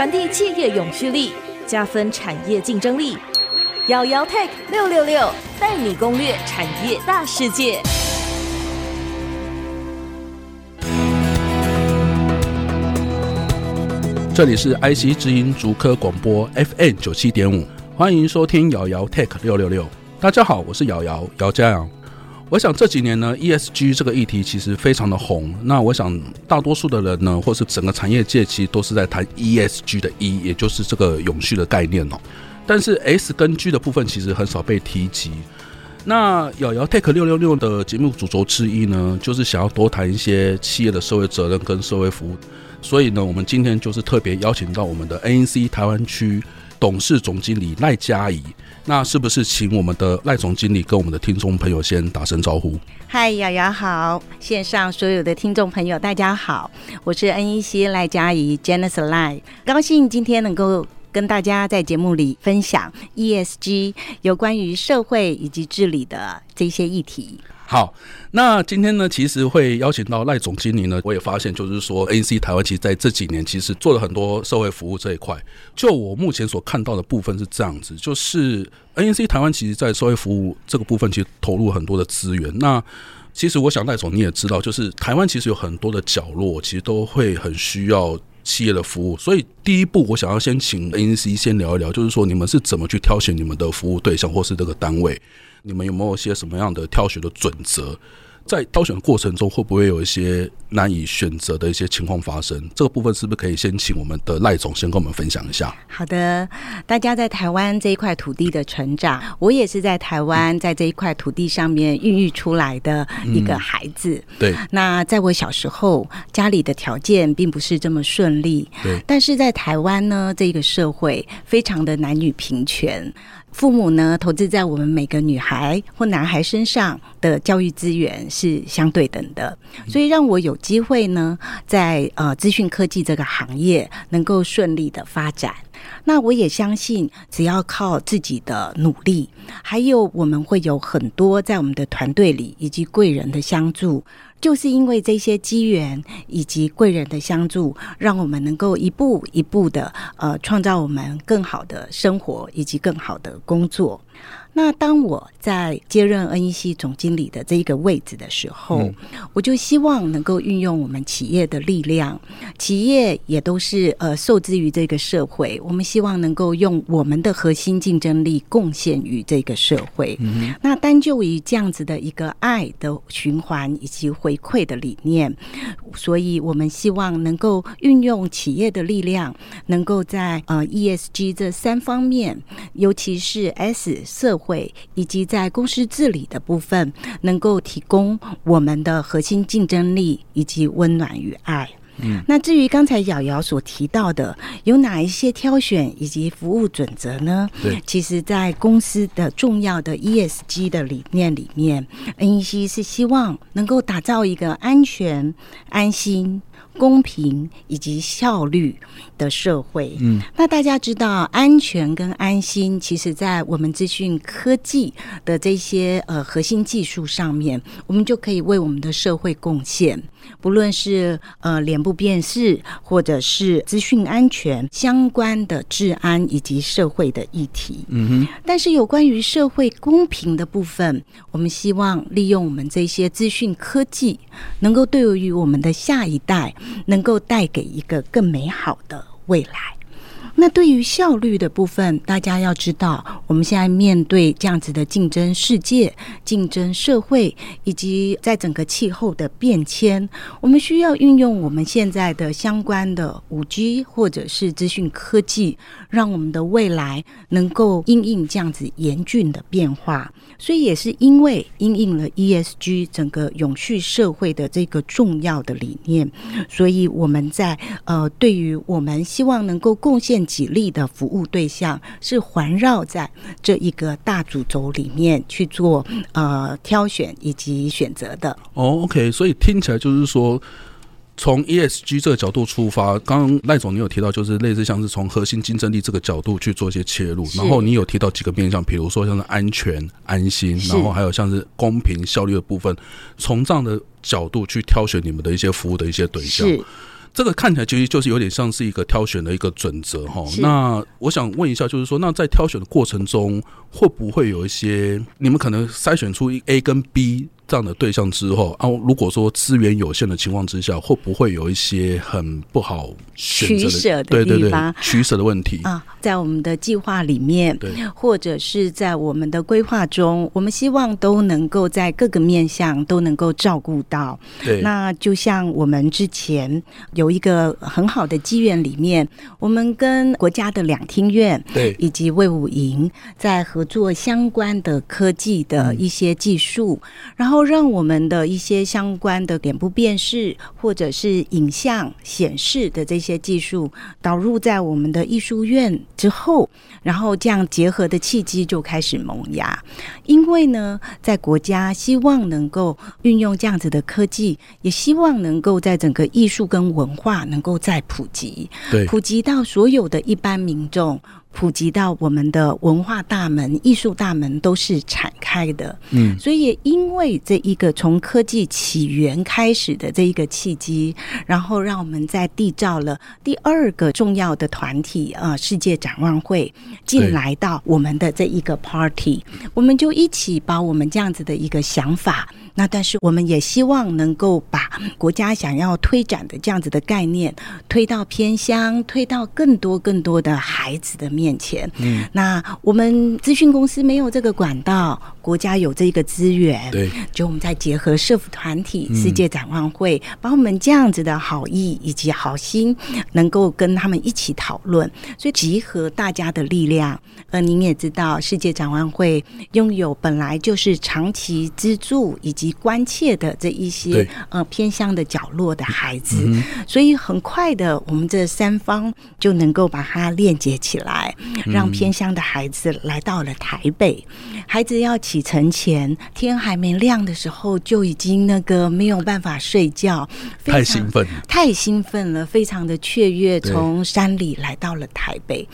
传递企业永续力，加分产业竞争力。姚姚 Tech 六六六带你攻略产业大世界。这里是 IC 之音竹科广播 FM 九七点五，欢迎收听姚姚 Tech 六六六。大家好，我是姚姚姚家阳。我想这几年呢，ESG 这个议题其实非常的红。那我想大多数的人呢，或是整个产业界，其实都是在谈 ESG 的 E，也就是这个永续的概念哦。但是 S 跟 G 的部分其实很少被提及。那瑶瑶 Take 六六六的节目主轴之一呢，就是想要多谈一些企业的社会责任跟社会服务。所以呢，我们今天就是特别邀请到我们的 ANC 台湾区董事总经理赖佳怡。那是不是请我们的赖总经理跟我们的听众朋友先打声招呼？嗨，瑶瑶好，线上所有的听众朋友大家好，我是 NEC 赖佳怡 Janice 赖，高兴今天能够跟大家在节目里分享 ESG 有关于社会以及治理的这些议题。好，那今天呢，其实会邀请到赖总经理呢，我也发现就是说，NC 台湾其实在这几年其实做了很多社会服务这一块。就我目前所看到的部分是这样子，就是 NC 台湾其实在社会服务这个部分其实投入很多的资源。那其实我想赖总你也知道，就是台湾其实有很多的角落，其实都会很需要企业的服务。所以第一步，我想要先请 NC 先聊一聊，就是说你们是怎么去挑选你们的服务对象或是这个单位。你们有没有一些什么样的挑选的准则？在挑选的过程中，会不会有一些难以选择的一些情况发生？这个部分是不是可以先请我们的赖总先跟我们分享一下？好的，大家在台湾这一块土地的成长，我也是在台湾在这一块土地上面孕育出来的一个孩子。嗯、对，那在我小时候，家里的条件并不是这么顺利。对，但是在台湾呢，这个社会非常的男女平权。父母呢，投资在我们每个女孩或男孩身上的教育资源是相对等的，所以让我有机会呢，在呃资讯科技这个行业能够顺利的发展。那我也相信，只要靠自己的努力，还有我们会有很多在我们的团队里以及贵人的相助。就是因为这些机缘以及贵人的相助，让我们能够一步一步的呃创造我们更好的生活以及更好的工作。那当我在接任 NEC 总经理的这一个位置的时候，嗯、我就希望能够运用我们企业的力量，企业也都是呃受制于这个社会，我们希望能够用我们的核心竞争力贡献于这个社会。嗯、那单就于这样子的一个爱的循环以及回馈的理念，所以我们希望能够运用企业的力量，能够在呃 ESG 这三方面，尤其是 S 社会以及在公司治理的部分，能够提供我们的核心竞争力以及温暖与爱。嗯，那至于刚才瑶瑶所提到的，有哪一些挑选以及服务准则呢？对，其实，在公司的重要的 ESG 的理念里面，NEC 是希望能够打造一个安全、安心。公平以及效率的社会。嗯，那大家知道，安全跟安心，其实在我们资讯科技的这些呃核心技术上面，我们就可以为我们的社会贡献。不论是呃脸部辨识，或者是资讯安全相关的治安以及社会的议题。嗯哼。但是有关于社会公平的部分，我们希望利用我们这些资讯科技，能够对于我们的下一代。能够带给一个更美好的未来。那对于效率的部分，大家要知道，我们现在面对这样子的竞争世界、竞争社会，以及在整个气候的变迁，我们需要运用我们现在的相关的五 G 或者是资讯科技，让我们的未来能够因应这样子严峻的变化。所以也是因为因应了 ESG 整个永续社会的这个重要的理念，所以我们在呃，对于我们希望能够贡献。己力的服务对象是环绕在这一个大主轴里面去做呃挑选以及选择的。哦，OK，所以听起来就是说，从 ESG 这个角度出发，刚刚赖总你有提到，就是类似像是从核心竞争力这个角度去做一些切入，然后你有提到几个面向，比如说像是安全、安心，然后还有像是公平、效率的部分，从这样的角度去挑选你们的一些服务的一些对象。这个看起来其实就是有点像是一个挑选的一个准则哈。那我想问一下，就是说，那在挑选的过程中，会不会有一些你们可能筛选出一 A 跟 B？这样的对象之后啊，如果说资源有限的情况之下，会不会有一些很不好取舍的对对对地方取舍的问题啊？在我们的计划里面，对，或者是在我们的规划中，我们希望都能够在各个面向都能够照顾到。对，那就像我们之前有一个很好的机缘里面，我们跟国家的两厅院对以及魏武营在合作相关的科技的一些技术，嗯、然后。让我们的一些相关的脸部辨识或者是影像显示的这些技术导入在我们的艺术院之后，然后这样结合的契机就开始萌芽。因为呢，在国家希望能够运用这样子的科技，也希望能够在整个艺术跟文化能够再普及，对，普及到所有的一般民众。普及到我们的文化大门、艺术大门都是敞开的，嗯，所以也因为这一个从科技起源开始的这一个契机，然后让我们在缔造了第二个重要的团体啊，世界展望会进来到我们的这一个 party，我们就一起把我们这样子的一个想法。那但是我们也希望能够把国家想要推展的这样子的概念推到偏乡，推到更多更多的孩子的面前。嗯，那我们资讯公司没有这个管道，国家有这个资源，对，就我们再结合社福团体、世界展望会，把我们这样子的好意以及好心，能够跟他们一起讨论，所以集合大家的力量。呃，您也知道，世界展望会拥有本来就是长期资助以及关切的这一些呃偏乡的角落的孩子，嗯，所以很快的，我们这三方就能够把它链接起来，让偏乡的孩子来到了台北。孩子要启程前，天还没亮的时候就已经那个没有办法睡觉，太兴奋，太兴奋了，非常的雀跃，从山里来到了台北。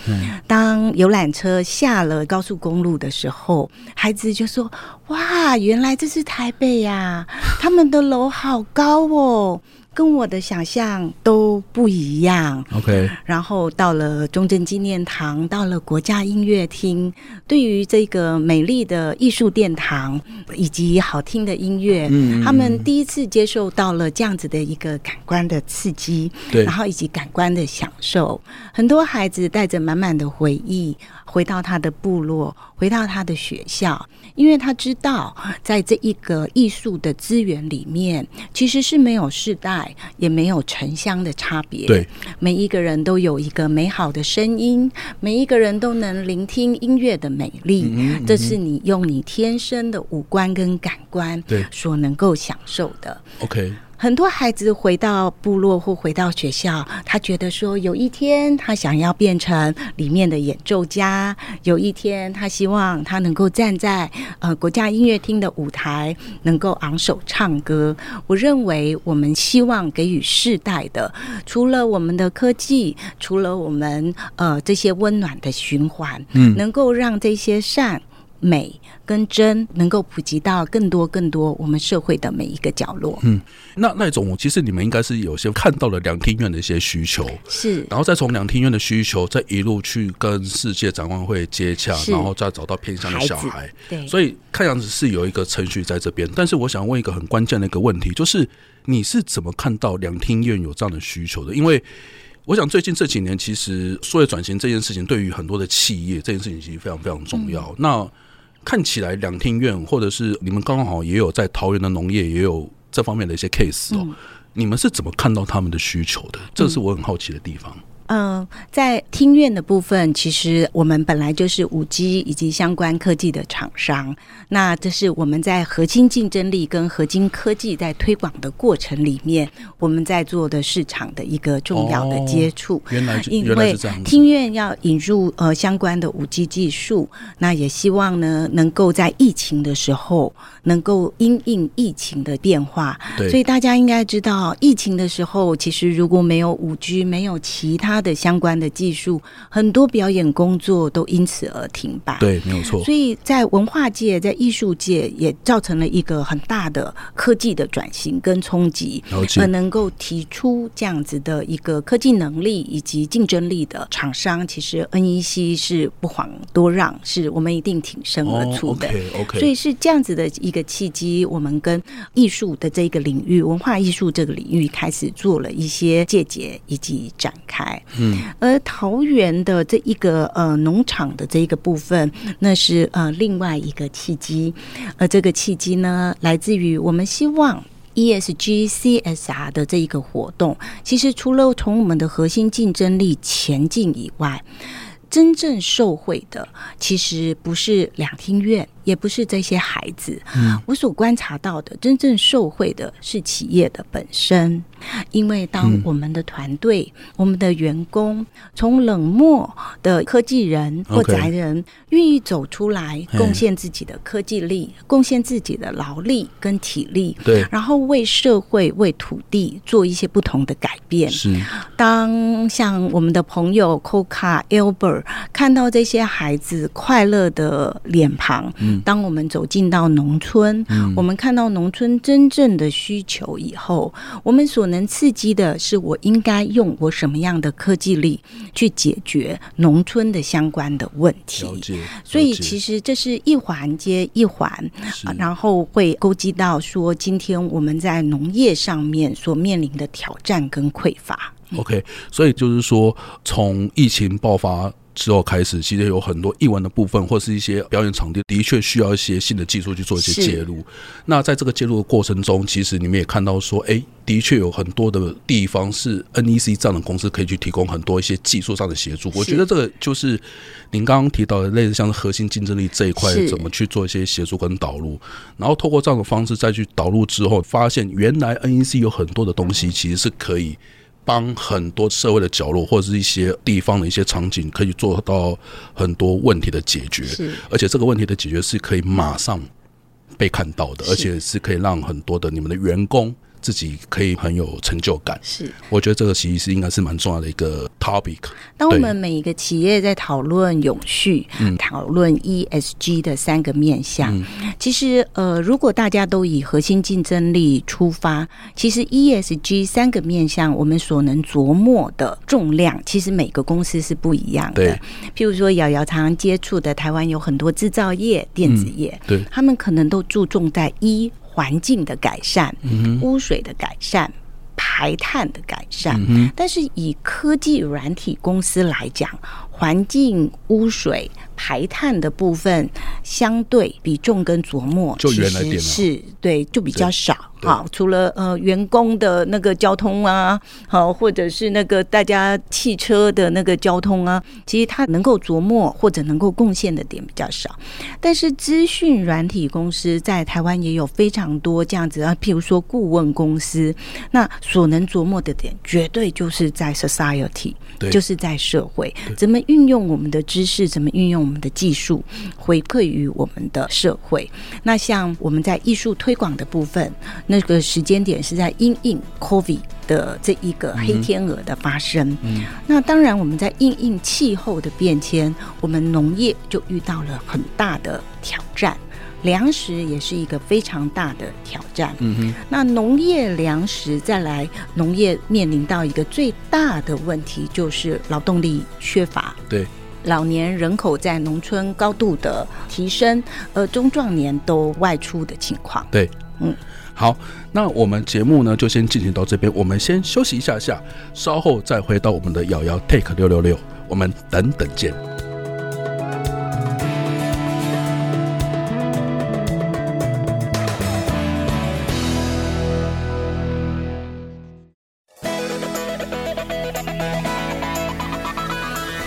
当游览车下了高速公路的时候，孩子就说：“哇，原来这是台北。”呀，他们的楼好高哦，跟我的想象都不一样。OK，然后到了中正纪念堂，到了国家音乐厅，对于这个美丽的艺术殿堂以及好听的音乐，嗯，他们第一次接受到了这样子的一个感官的刺激，对，然后以及感官的享受，很多孩子带着满满的回忆。回到他的部落，回到他的学校，因为他知道，在这一个艺术的资源里面，其实是没有世代，也没有城乡的差别。对，每一个人都有一个美好的声音，每一个人都能聆听音乐的美丽。嗯嗯嗯，这是你用你天生的五官跟感官对所能够享受的。OK。很多孩子回到部落或回到学校，他觉得说，有一天他想要变成里面的演奏家，有一天他希望他能够站在呃国家音乐厅的舞台，能够昂首唱歌。我认为我们希望给予世代的，除了我们的科技，除了我们呃这些温暖的循环，嗯，能够让这些善。美跟真能够普及到更多更多我们社会的每一个角落。嗯，那那种其实你们应该是有些看到了两厅院的一些需求，是，然后再从两厅院的需求再一路去跟世界展望会接洽，然后再找到偏向的小孩。孩对，所以看样子是有一个程序在这边。但是我想问一个很关键的一个问题，就是你是怎么看到两厅院有这样的需求的？因为我想最近这几年，其实数位转型这件事情对于很多的企业这件事情其实非常非常重要。嗯、那看起来两厅院，或者是你们刚刚好也有在桃园的农业也有这方面的一些 case 哦，你们是怎么看到他们的需求的？这是我很好奇的地方。嗯、呃，在听院的部分，其实我们本来就是五 G 以及相关科技的厂商。那这是我们在核心竞争力跟核心科技在推广的过程里面，我们在做的市场的一个重要的接触。原来因为听院要引入呃相关的五 G 技术，那也希望呢能够在疫情的时候能够因应疫情的变化。对，所以大家应该知道，疫情的时候其实如果没有五 G，没有其他。他的相关的技术，很多表演工作都因此而停摆。对，没有错。所以在文化界、在艺术界也造成了一个很大的科技的转型跟冲击，而能够提出这样子的一个科技能力以及竞争力的厂商，其实 NEC 是不遑多让，是我们一定挺身而出的。Oh, okay, okay. 所以是这样子的一个契机，我们跟艺术的这个领域、文化艺术这个领域开始做了一些借鉴以及展开。嗯，而桃园的这一个呃农场的这一个部分，那是呃另外一个契机。而这个契机呢，来自于我们希望 ESG CSR 的这一个活动，其实除了从我们的核心竞争力前进以外，真正受惠的其实不是两厅院。也不是这些孩子，我所观察到的，真正受惠的是企业的本身。因为当我们的团队、我们的员工从冷漠的科技人或宅人，愿意走出来，贡献自己的科技力，贡献自己的劳力跟体力，对，然后为社会、为土地做一些不同的改变。是，当像我们的朋友 Coca Albert 看到这些孩子快乐的脸庞，嗯。当我们走进到农村，嗯，我们看到农村真正的需求以后，我们所能刺激的是，我应该用我什么样的科技力去解决农村的相关的问题。所以，其实这是一环接一环，然后会勾稽到说，今天我们在农业上面所面临的挑战跟匮乏。OK，所以就是说，从疫情爆发。之后开始，其实有很多译文的部分，或是一些表演场地，的确需要一些新的技术去做一些介入。那在这个介入的过程中，其实你们也看到说，哎，的确有很多的地方是 NEC 这样的公司可以去提供很多一些技术上的协助。我觉得这个就是您刚刚提到的，类似像是核心竞争力这一块，怎么去做一些协助跟导入，然后透过这样的方式再去导入之后，发现原来 NEC 有很多的东西其实是可以。帮很多社会的角落或者是一些地方的一些场景，可以做到很多问题的解决，而且这个问题的解决是可以马上被看到的，而且是可以让很多的你们的员工。自己可以很有成就感，是我觉得这个其实是应该是蛮重要的一个 topic。当我们每一个企业在讨论永续、讨论 ESG 的三个面向，嗯、其实呃，如果大家都以核心竞争力出发，其实 ESG 三个面向我们所能琢磨的重量，其实每个公司是不一样的。譬如说瑶瑶常常接触的台湾有很多制造业、电子业，嗯、对，他们可能都注重在一。环境的改善，污水的改善，排碳的改善，但是以科技软体公司来讲，环境污水。排碳的部分相对比重跟琢磨，其实是对就比较少。好，除了呃员工的那个交通啊，好，或者是那个大家汽车的那个交通啊，其实它能够琢磨或者能够贡献的点比较少。但是资讯软体公司在台湾也有非常多这样子啊，譬如说顾问公司，那所能琢磨的点绝对就是在 society，就是在社会，怎么运用我们的知识，怎么运用。我们的技术回馈于我们的社会。那像我们在艺术推广的部分，那个时间点是在因应 COVID 的这一个黑天鹅的发生。嗯，那当然我们在因应气候的变迁，我们农业就遇到了很大的挑战，粮食也是一个非常大的挑战。嗯哼，那农业粮食再来，农业面临到一个最大的问题就是劳动力缺乏。对。老年人口在农村高度的提升，而中壮年都外出的情况。对，嗯，好，那我们节目呢就先进行到这边，我们先休息一下下，稍后再回到我们的瑶瑶 Take 六六六，我们等等见。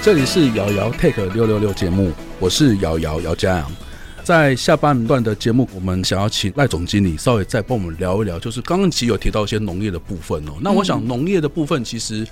这里是瑶瑶 Take 六六六节目，我是瑶瑶姚嘉阳。在下半段的节目，我们想要请赖总经理稍微再帮我们聊一聊，就是刚刚其实有提到一些农业的部分哦。那我想农业的部分，其实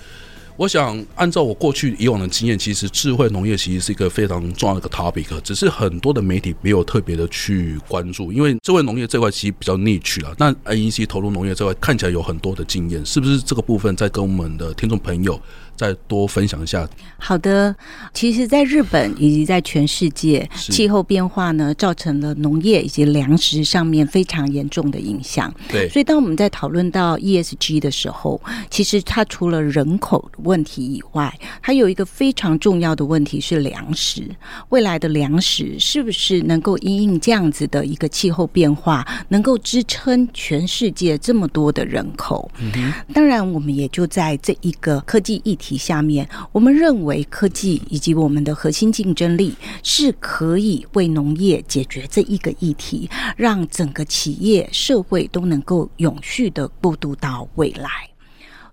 我想按照我过去以往的经验，其实智慧农业其实是一个非常重要的一个 topic，只是很多的媒体没有特别的去关注，因为智慧农业这块其实比较 niche 了。那 NEC 投入农业这块看起来有很多的经验，是不是这个部分在跟我们的听众朋友？再多分享一下。好的，其实，在日本以及在全世界，气候变化呢，造成了农业以及粮食上面非常严重的影响。对，所以当我们在讨论到 ESG 的时候，其实它除了人口问题以外，还有一个非常重要的问题是粮食。未来的粮食是不是能够因应这样子的一个气候变化，能够支撑全世界这么多的人口？嗯。当然，我们也就在这一个科技议题题下面，我们认为科技以及我们的核心竞争力是可以为农业解决这一个议题，让整个企业社会都能够永续的过渡到未来。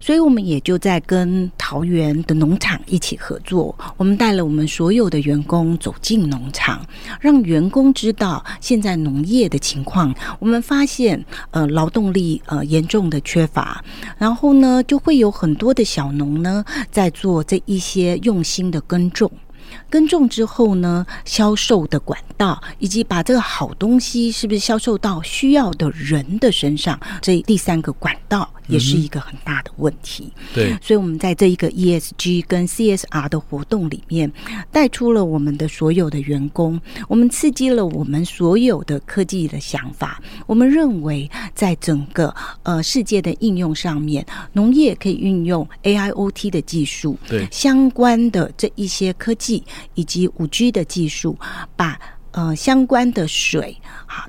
所以，我们也就在跟桃园的农场一起合作。我们带了我们所有的员工走进农场，让员工知道现在农业的情况。我们发现，呃，劳动力呃严重的缺乏，然后呢，就会有很多的小农呢在做这一些用心的耕种。耕种之后呢，销售的管道，以及把这个好东西是不是销售到需要的人的身上，这第三个管道。也是一个很大的问题。对，所以，我们在这一个 ESG 跟 CSR 的活动里面，带出了我们的所有的员工，我们刺激了我们所有的科技的想法。我们认为，在整个呃世界的应用上面，农业可以运用 AIoT 的技术，对相关的这一些科技以及五 G 的技术，把呃相关的水。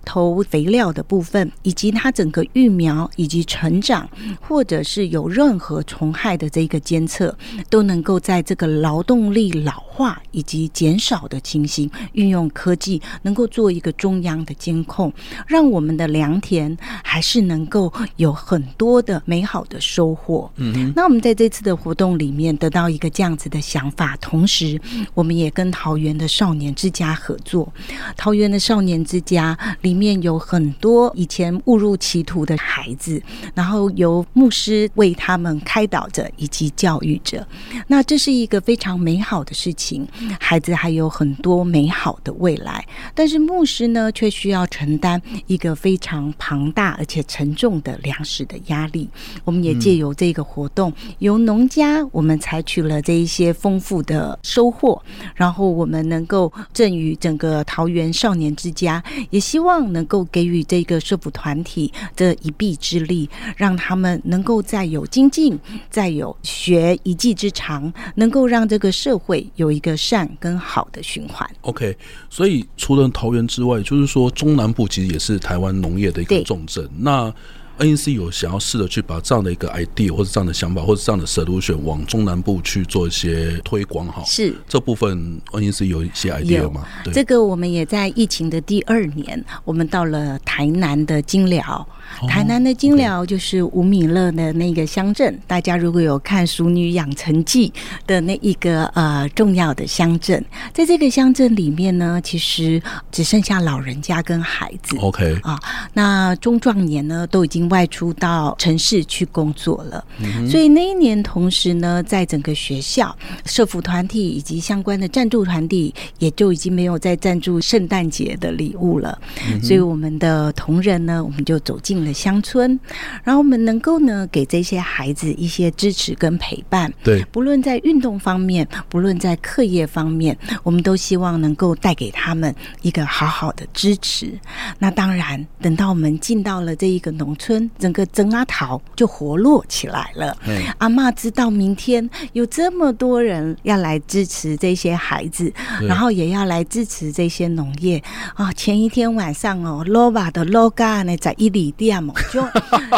投肥料的部分，以及它整个育苗以及成长，或者是有任何虫害的这个监测，都能够在这个劳动力老化以及减少的情形，运用科技，能够做一个中央的监控，让我们的良田还是能够有很多的美好的收获。嗯，那我们在这次的活动里面得到一个这样子的想法，同时我们也跟桃园的少年之家合作，桃园的少年之家。里面有很多以前误入歧途的孩子，然后由牧师为他们开导着以及教育着。那这是一个非常美好的事情，孩子还有很多美好的未来。但是牧师呢，却需要承担一个非常庞大而且沉重的粮食的压力。我们也借由这个活动，由农家我们采取了这一些丰富的收获，然后我们能够赠予整个桃园少年之家，也希望。希望能够给予这个社福团体的一臂之力，让他们能够再有精进，再有学一技之长，能够让这个社会有一个善跟好的循环。OK，所以除了桃园之外，就是说中南部其实也是台湾农业的一个重镇。那 NEC 有想要试着去把这样的一个 idea 或者这样的想法或者这样的 solution 往中南部去做一些推广，哈，是这部分 NEC 有一些 idea 吗？对，这个我们也在疫情的第二年，我们到了台南的金寮。台南的金寮就是吴米乐的那个乡镇，大家如果有看《熟女养成记》的那一个呃重要的乡镇，在这个乡镇里面呢，其实只剩下老人家跟孩子。OK 啊，那中壮年呢都已经外出到城市去工作了，所以那一年同时呢，在整个学校社服团体以及相关的赞助团体也就已经没有再赞助圣诞节的礼物了，所以我们的同仁呢，我们就走进。进了乡村，然后我们能够呢给这些孩子一些支持跟陪伴。对，不论在运动方面，不论在课业方面，我们都希望能够带给他们一个好好的支持。那当然，等到我们进到了这一个农村，整个曾阿桃就活络起来了。阿嬷知道明天有这么多人要来支持这些孩子，然后也要来支持这些农业啊。前一天晚上哦，罗巴的罗嘎呢在伊犁店。就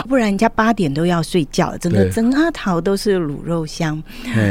不然人家八点都要睡觉，整个曾阿桃都是卤肉香。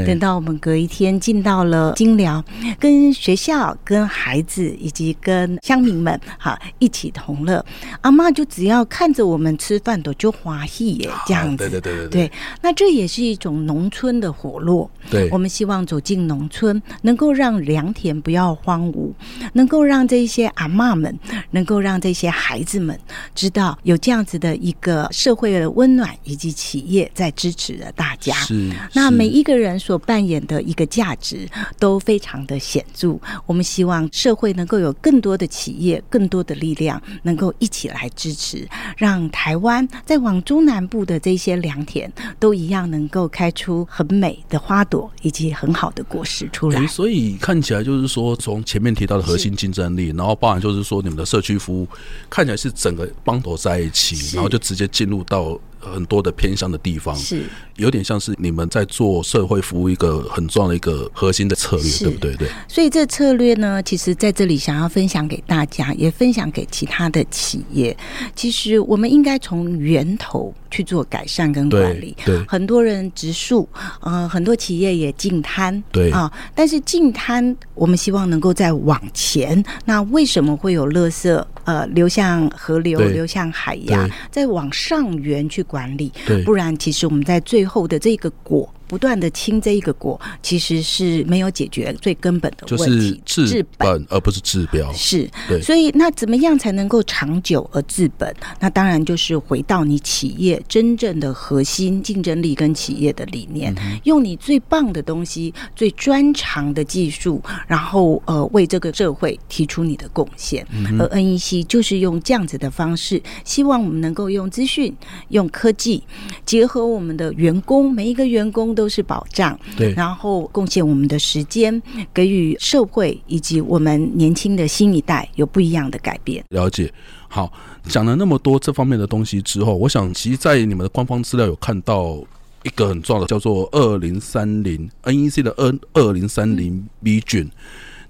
等到我们隔一天进到了金寮，跟学校、跟孩子以及跟乡民们哈一起同乐，阿嬷就只要看着我们吃饭都就欢喜耶，这样子。对对对对对。那这也是一种农村的活络。对，我们希望走进农村，能够让良田不要荒芜，能够让这些阿妈们，能够让这些孩子们知道有这样子的一个社会的温暖，以及企业在支持着大家。是，那每一个人所扮演的一个价值都非常的显著。我们希望社会能够有更多的企业，更多的力量，能够一起来支持，让台湾湾再往中南部的这些良田，都一样能够开出很美的花朵以及很好的果实出来。所以看起来就是说，从前面提到的核心竞争力，然后包含就是说你们的社区服务，看起来是整个帮头在一起，然后就直接进入到。很多的偏乡的地方是有点像是你们在做社会服务一个很重要的一个核心的策略，对不对？对。所以这策略呢，其实在这里想要分享给大家，也分享给其他的企业。其实我们应该从源头去做改善跟管理。对。很多人植树，呃，很多企业也净滩。对啊，但是净滩，我们希望能够再往前。那为什么会有垃圾呃流向河流、流向海洋，再往上源去管？管理，不然其实我们在最后的这个果。不断的清这一个果，其实是没有解决最根本的问题，就是治本而不是治标。是，对。所以那怎么样才能够长久而治本？那当然就是回到你企业真正的核心竞争力跟企业的理念，嗯、用你最棒的东西、最专长的技术，然后呃为这个社会提出你的贡献。嗯、而 NEC 就是用这样子的方式，希望我们能够用资讯、用科技结合我们的员工，每一个员工。都是保障，对，然后贡献我们的时间，给予社会以及我们年轻的新一代有不一样的改变。了解，好，讲了那么多这方面的东西之后，我想，其实，在你们的官方资料有看到一个很重要的，叫做二零三零 NEC 的二二零三零 Vision。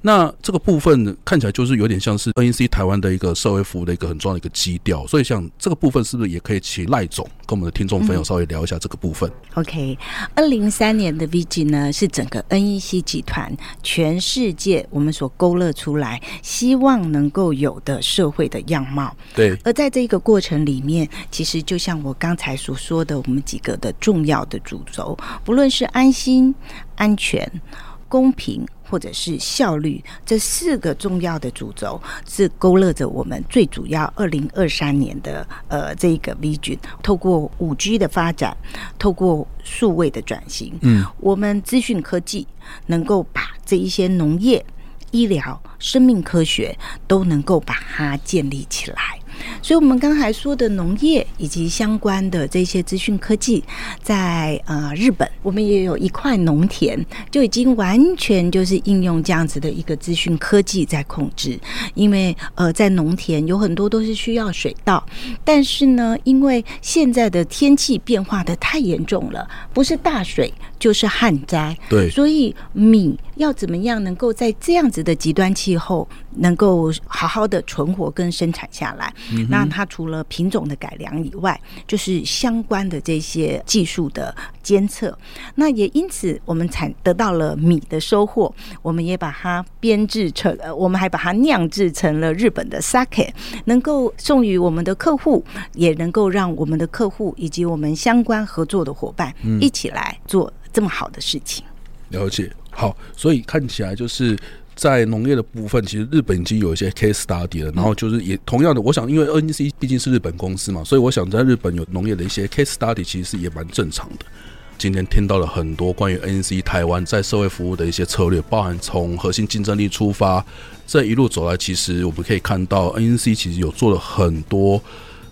那这个部分看起来就是有点像是 NEC 台湾的一个社会服务的一个很重要的一个基调，所以像这个部分是不是也可以请赖总跟我们的听众朋友稍微聊一下这个部分？嗯、OK，二零三年的 Vision 呢是整个 NEC 集团全世界我们所勾勒出来，希望能够有的社会的样貌。对，而在这个过程里面，其实就像我刚才所说的，我们几个的重要的主轴，不论是安心、安全、公平。或者是效率，这四个重要的主轴是勾勒着我们最主要二零二三年的呃这一个 Vision。透过五 G 的发展，透过数位的转型，嗯，我们资讯科技能够把这一些农业、医疗、生命科学都能够把它建立起来。所以，我们刚才说的农业以及相关的这些资讯科技，在呃日本，我们也有一块农田，就已经完全就是应用这样子的一个资讯科技在控制。因为呃，在农田有很多都是需要水稻，但是呢，因为现在的天气变化的太严重了，不是大水就是旱灾，对，所以米要怎么样能够在这样子的极端气候，能够好好的存活跟生产下来？嗯、那它除了品种的改良以外，就是相关的这些技术的监测。那也因此，我们产得到了米的收获，我们也把它编制成，呃，我们还把它酿制成了日本的 sake，能够送予我们的客户，也能够让我们的客户以及我们相关合作的伙伴一起来做这么好的事情。嗯、了解，好，所以看起来就是。在农业的部分，其实日本已经有一些 case study 了。然后就是也同样的，我想因为 NEC 毕竟是日本公司嘛，所以我想在日本有农业的一些 case study，其实是也蛮正常的。今天听到了很多关于 NEC 台湾在社会服务的一些策略，包含从核心竞争力出发，这一路走来，其实我们可以看到 NEC 其实有做了很多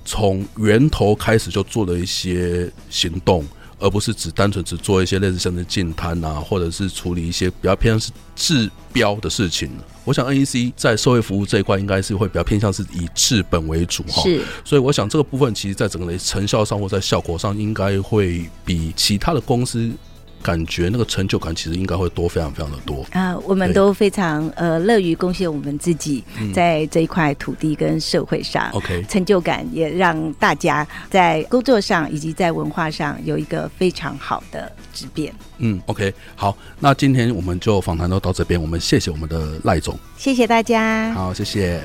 从源头开始就做了一些行动。而不是只单纯只做一些类似像是净滩啊，或者是处理一些比较偏向是治标的事情。我想 NEC 在社会服务这一块应该是会比较偏向是以治本为主哈。是，所以我想这个部分其实在整个的成效上或在效果上，应该会比其他的公司。感觉那个成就感其实应该会多，非常非常的多啊！我们都非常呃乐于贡献我们自己在这一块土地跟社会上，OK，成就感也让大家在工作上以及在文化上有一个非常好的质变。嗯，OK，好，那今天我们就访谈都到这边，我们谢谢我们的赖总，谢谢大家，好，谢谢。